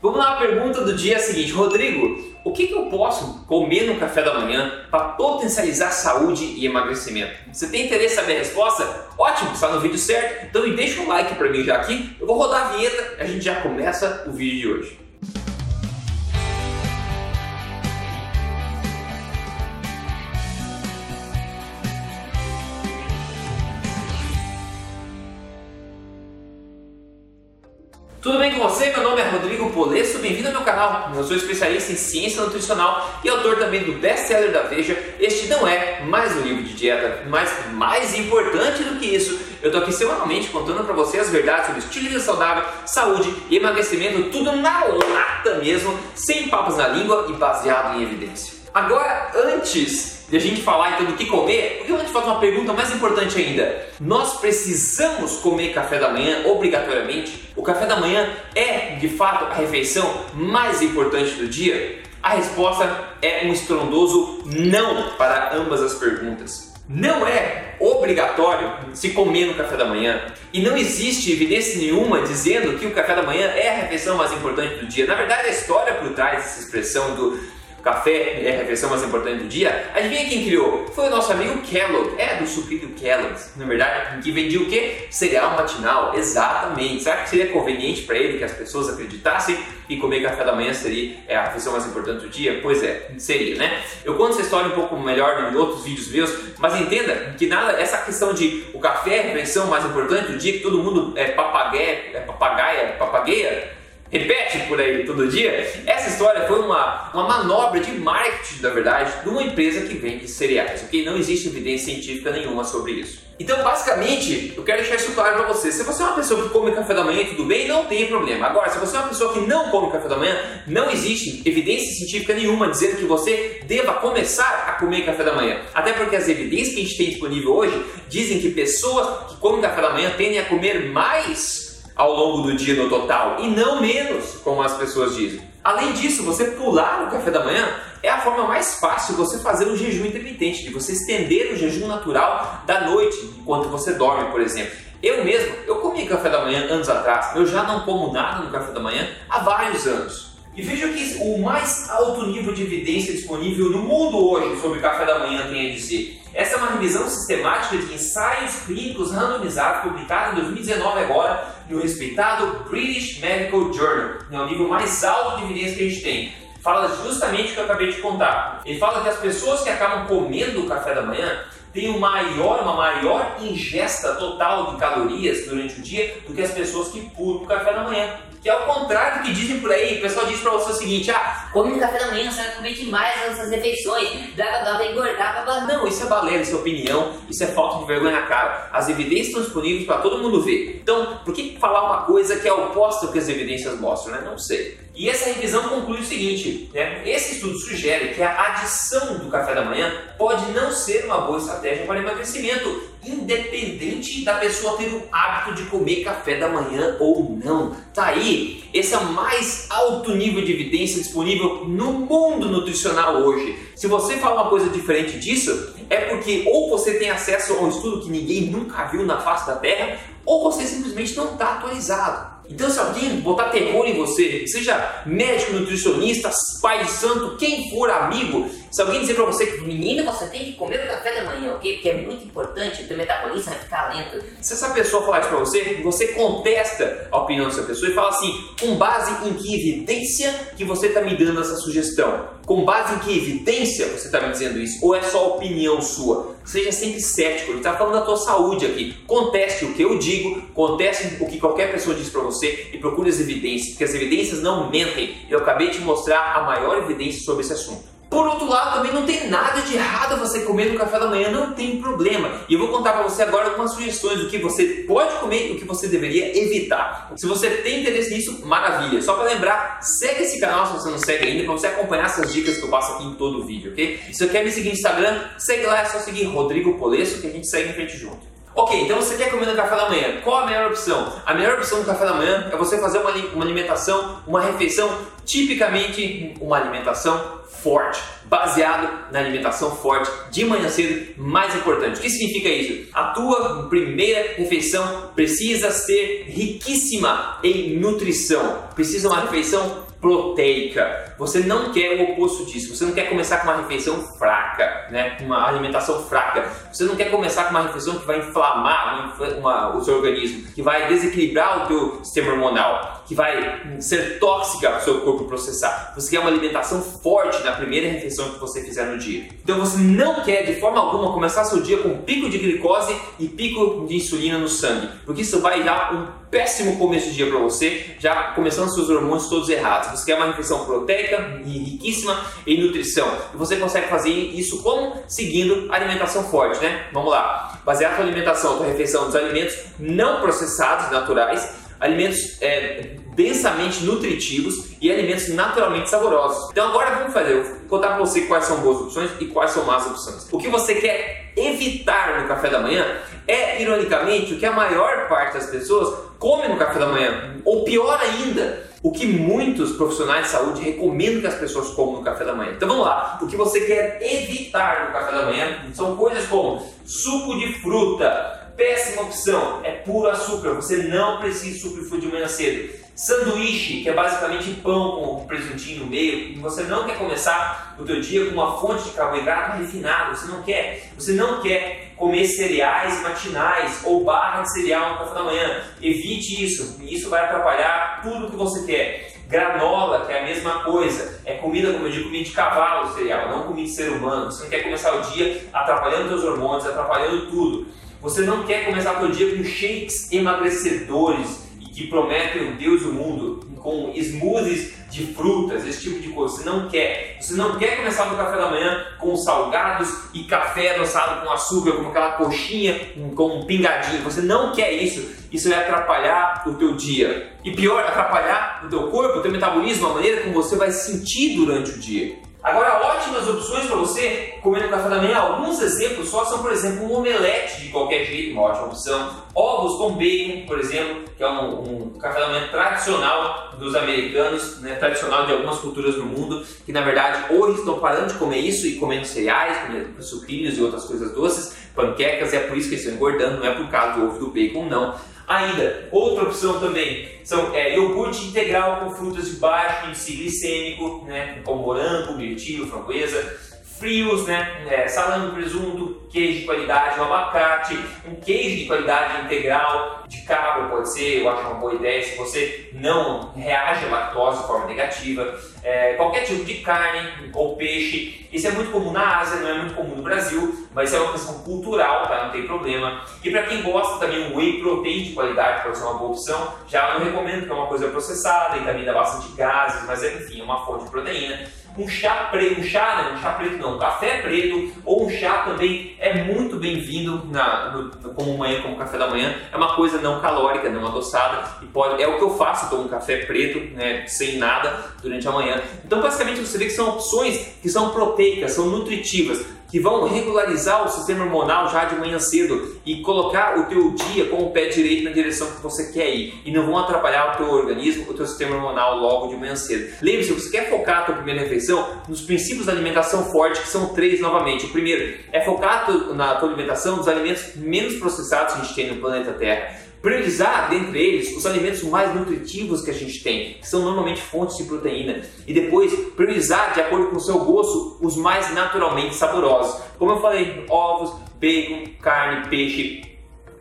Vamos lá, a pergunta do dia seguinte. Rodrigo, o que, que eu posso comer no café da manhã para potencializar saúde e emagrecimento? Você tem interesse em saber a resposta? Ótimo, está no vídeo certo. Então deixa um like para mim já aqui. Eu vou rodar a vinheta e a gente já começa o vídeo de hoje. Tudo bem com você? Meu nome é Rodrigo Polesso, bem-vindo ao meu canal. Eu sou especialista em ciência nutricional e autor também do best-seller da Veja. Este não é mais um livro de dieta, mas mais importante do que isso, eu tô aqui semanalmente contando para você as verdades sobre estilo de vida saudável, saúde e emagrecimento, tudo na lata mesmo, sem papas na língua e baseado em evidência. Agora, antes de a gente falar então do que comer, eu te fazer uma pergunta mais importante ainda. Nós precisamos comer café da manhã obrigatoriamente? O café da manhã é, de fato, a refeição mais importante do dia? A resposta é um estrondoso não para ambas as perguntas. Não é obrigatório se comer no café da manhã e não existe evidência nenhuma dizendo que o café da manhã é a refeição mais importante do dia. Na verdade, a história por trás dessa expressão do café é a refeição mais importante do dia, adivinha quem criou? Foi o nosso amigo Kellogg, é do sucrilho Kellogg's, na verdade, que vendia o quê? Cereal matinal, exatamente. Será que seria conveniente para ele que as pessoas acreditassem que comer café da manhã seria é, a refeição mais importante do dia? Pois é, seria, né? Eu conto essa história um pouco melhor em outros vídeos meus, mas entenda que nada, essa questão de o café é a refeição mais importante do dia, que todo mundo é papagaia, é papagaia, papagueia, repete por aí todo dia. Essa história foi uma, uma manobra de marketing, na verdade, de uma empresa que vende cereais, ok? Não existe evidência científica nenhuma sobre isso. Então, basicamente, eu quero deixar isso claro para você. Se você é uma pessoa que come café da manhã, tudo bem, não tem problema. Agora, se você é uma pessoa que não come café da manhã, não existe evidência científica nenhuma dizendo que você deva começar a comer café da manhã. Até porque as evidências que a gente tem disponível hoje dizem que pessoas que comem café da manhã tendem a comer mais ao longo do dia no total e não menos, como as pessoas dizem. Além disso, você pular o café da manhã é a forma mais fácil de você fazer um jejum intermitente, de você estender o jejum natural da noite enquanto você dorme, por exemplo. Eu mesmo, eu comi café da manhã anos atrás, eu já não como nada no café da manhã há vários anos. E veja que o mais alto nível de evidência disponível no mundo hoje sobre café da manhã tem a dizer. Essa é uma revisão sistemática de ensaios clínicos randomizados publicada em 2019 agora no respeitado British Medical Journal. É o nível mais alto de evidência que a gente tem. Fala justamente o que eu acabei de contar. Ele fala que as pessoas que acabam comendo o café da manhã têm maior, uma maior ingesta total de calorias durante o dia do que as pessoas que pulam o café da manhã. Que é o contrário do que dizem por aí. O pessoal diz pra você o seguinte: ah, come no café da manhã, você vai comer demais nessas refeições, dá, dá, vai engordar, blá, Não, isso é balela, isso é opinião, isso é falta de vergonha na cara. As evidências estão disponíveis para todo mundo ver. Então, por que falar uma coisa que é oposta ao que as evidências mostram, né? Não sei. E essa revisão conclui o seguinte: né? esse estudo sugere que a adição do café da manhã pode não ser uma boa estratégia para emagrecimento, independente da pessoa ter o hábito de comer café da manhã ou não. Tá aí, esse é o mais alto nível de evidência disponível no mundo nutricional hoje. Se você fala uma coisa diferente disso, é porque ou você tem acesso a um estudo que ninguém nunca viu na face da Terra, ou você simplesmente não está atualizado. Então, se alguém botar terror em você, seja médico, nutricionista, pai de santo, quem for amigo, se alguém dizer pra você que menina, você tem que comer o café da manhã, ok? Porque é muito importante, o metabolismo vai ficar lento. Se essa pessoa falar isso pra você, você contesta a opinião dessa pessoa e fala assim: com base em que evidência que você está me dando essa sugestão? Com base em que evidência você está me dizendo isso? Ou é só opinião sua? Seja sempre cético, ele está falando da tua saúde aqui. Conteste o que eu digo, conteste o que qualquer pessoa diz para você e procure as evidências, porque as evidências não mentem. Eu acabei de mostrar a maior evidência sobre esse assunto. Por outro lado, também não tem nada de errado você comer no café da manhã, não tem problema. E eu vou contar para você agora algumas sugestões do que você pode comer e o que você deveria evitar. Se você tem interesse nisso, maravilha. Só para lembrar, segue esse canal se você não segue ainda, para você acompanhar essas dicas que eu passo aqui em todo o vídeo, ok? Se você quer me seguir no Instagram, segue lá, é só seguir Rodrigo Polesso que a gente segue em frente junto. Ok, então você quer comer no café da manhã. Qual a melhor opção? A melhor opção no café da manhã é você fazer uma, uma alimentação, uma refeição, tipicamente uma alimentação forte, baseado na alimentação forte de manhã cedo, mais importante. O que significa isso? A tua primeira refeição precisa ser riquíssima em nutrição, precisa uma refeição proteica. Você não quer o oposto disso. Você não quer começar com uma refeição fraca, né? uma alimentação fraca. Você não quer começar com uma refeição que vai inflamar uma, uma, o seu organismo, que vai desequilibrar o teu sistema hormonal, que vai ser tóxica para o seu corpo processar. Você quer uma alimentação forte na primeira refeição que você fizer no dia. Então você não quer de forma alguma começar seu dia com pico de glicose e pico de insulina no sangue, porque isso vai dar um péssimo começo de dia para você, já começando seus hormônios todos errados. Você quer uma refeição proteica e riquíssima em nutrição. E você consegue fazer isso como? Seguindo alimentação forte, né? Vamos lá. Basear sua alimentação, sua refeição dos alimentos não processados, naturais, alimentos é, densamente nutritivos e alimentos naturalmente saborosos. Então agora vamos fazer, eu vou contar para você quais são boas opções e quais são más opções. O que você quer evitar no café da manhã é, ironicamente, o que a maior parte das pessoas come no café da manhã. Ou pior ainda, o que muitos profissionais de saúde recomendam que as pessoas comam no café da manhã. Então vamos lá, o que você quer evitar no café da manhã são coisas como suco de fruta, péssima opção, é puro açúcar, você não precisa de suco de fruta de manhã cedo. Sanduíche, que é basicamente pão com presuntinho no meio, e você não quer começar o teu dia com uma fonte de carboidrato refinado, você não quer. Você não quer comer cereais matinais ou barra de cereal no café da manhã. Evite isso, isso vai atrapalhar tudo que você quer. Granola, que é a mesma coisa, é comida, como eu digo, comida de cavalo cereal, não comida de ser humano. Você não quer começar o dia atrapalhando seus hormônios, atrapalhando tudo. Você não quer começar o seu dia com shakes emagrecedores que prometem o Deus o mundo, com smoothies de frutas, esse tipo de coisa. Você não quer. Você não quer começar no café da manhã com salgados e café adoçado com açúcar, como aquela coxinha com um pingadinho. Você não quer isso. Isso vai atrapalhar o teu dia. E pior, atrapalhar o teu corpo, o teu metabolismo, a maneira como você vai se sentir durante o dia. Agora, ótimas opções para você comer no café da manhã. Alguns exemplos só são, por exemplo, um omelete de qualquer jeito, uma ótima opção. Ovos com bacon, por exemplo, que é um, um café da manhã tradicional dos americanos, né, tradicional de algumas culturas no mundo, que na verdade hoje estão parando de comer isso e comendo cereais, comendo sucrilhos e outras coisas doces, panquecas, e é por isso que eles estão engordando, não é por causa do ovo do bacon, não Ainda, outra opção também são é, iogurte integral com frutas de baixo índice glicêmico, né, como morango, mirtilo, framboesa frios, né? É, salame, presunto, queijo de qualidade, um abacate, um queijo de qualidade integral, de cabra pode ser, eu acho uma boa ideia se você não reage à lactose de forma negativa. É, qualquer tipo de carne ou peixe, isso é muito comum na Ásia, não é muito comum no Brasil, mas é uma questão cultural, tá? não tem problema. E para quem gosta também, um whey protein de qualidade pode ser uma boa opção. Já não recomendo que é uma coisa processada e também dá bastante gases, mas enfim, é uma fonte de proteína um chá preto, um chá, né? um chá preto não, um café preto ou um chá também é muito bem-vindo como manhã, como café da manhã. É uma coisa não calórica, não adoçada e pode, é o que eu faço, tomo um café preto, né, sem nada durante a manhã. Então, basicamente, você vê que são opções que são proteicas, são nutritivas que vão regularizar o sistema hormonal já de manhã cedo e colocar o teu dia com o pé direito na direção que você quer ir e não vão atrapalhar o teu organismo, o teu sistema hormonal logo de manhã cedo. Lembre-se, você quer focar a tua primeira refeição nos princípios da alimentação forte, que são três novamente. O primeiro é focar na tua alimentação nos alimentos menos processados que a gente tem no planeta Terra priorizar dentre eles os alimentos mais nutritivos que a gente tem, que são normalmente fontes de proteína, e depois priorizar de acordo com o seu gosto os mais naturalmente saborosos. Como eu falei, ovos, bacon, carne, peixe.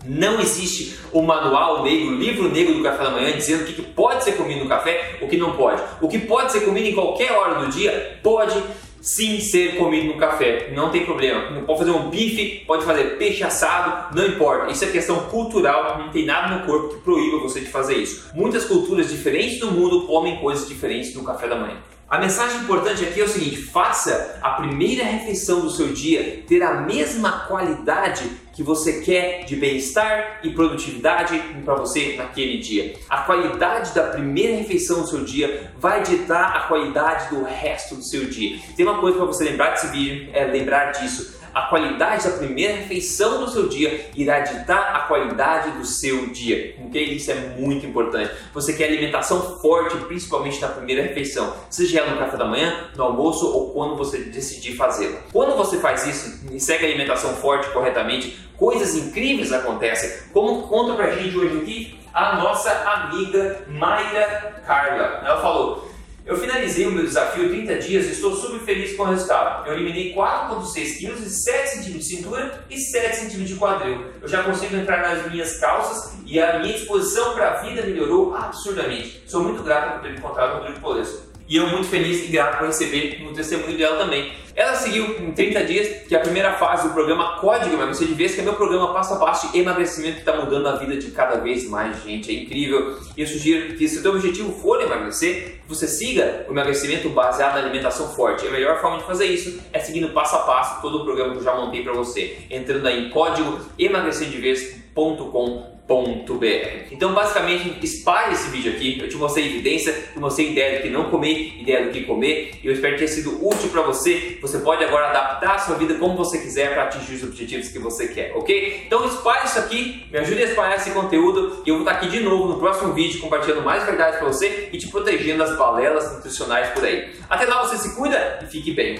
Não existe o manual negro, o livro negro do café da manhã dizendo o que pode ser comido no café, o que não pode. O que pode ser comido em qualquer hora do dia pode sim ser comido no café, não tem problema. Pode fazer um bife, pode fazer peixe assado, não importa. Isso é questão cultural, não tem nada no corpo que proíba você de fazer isso. Muitas culturas diferentes do mundo comem coisas diferentes no café da manhã. A mensagem importante aqui é o seguinte: faça a primeira refeição do seu dia ter a mesma qualidade que você quer de bem-estar e produtividade para você naquele dia. A qualidade da primeira refeição do seu dia vai ditar a qualidade do resto do seu dia. Tem uma coisa para você lembrar desse vídeo, é lembrar disso. A qualidade da primeira refeição do seu dia irá ditar a qualidade do seu dia. Ok? Isso é muito importante. Você quer alimentação forte, principalmente na primeira refeição, seja ela no café da manhã, no almoço ou quando você decidir fazê-la. Quando você faz isso e segue a alimentação forte corretamente, coisas incríveis acontecem. Como conta pra gente hoje aqui a nossa amiga Mayra Carla. Ela falou: eu finalizei o meu desafio 30 dias e estou super feliz com o resultado. Eu eliminei 4,6 quilos e 7 centímetros de cintura e 7 centímetros de quadril. Eu já consigo entrar nas minhas calças e a minha disposição para a vida melhorou absurdamente. Sou muito grato por ter encontrado o Rodrigo Polesso e eu muito feliz e grato por receber no testemunho dela também. Ela seguiu em 30 dias, que é a primeira fase do programa Código Emagrecer de Vez, que é meu programa passo a passo de emagrecimento que está mudando a vida de cada vez mais gente. É incrível. E eu sugiro que se o seu objetivo for emagrecer, você siga o emagrecimento baseado na alimentação forte. A melhor forma de fazer isso é seguindo passo a passo todo o programa que eu já montei para você. Entrando aí em código emagrecerdevez.com então, basicamente, espalhe esse vídeo aqui. Eu te mostrei evidência, te mostrei ideia do que não comer, ideia do que comer. E eu espero que tenha sido útil para você. Você pode agora adaptar a sua vida como você quiser para atingir os objetivos que você quer, ok? Então, espalhe isso aqui, me ajude a espalhar esse conteúdo. E eu vou estar aqui de novo no próximo vídeo compartilhando mais verdades para você e te protegendo das balelas nutricionais por aí. Até lá, você se cuida e fique bem.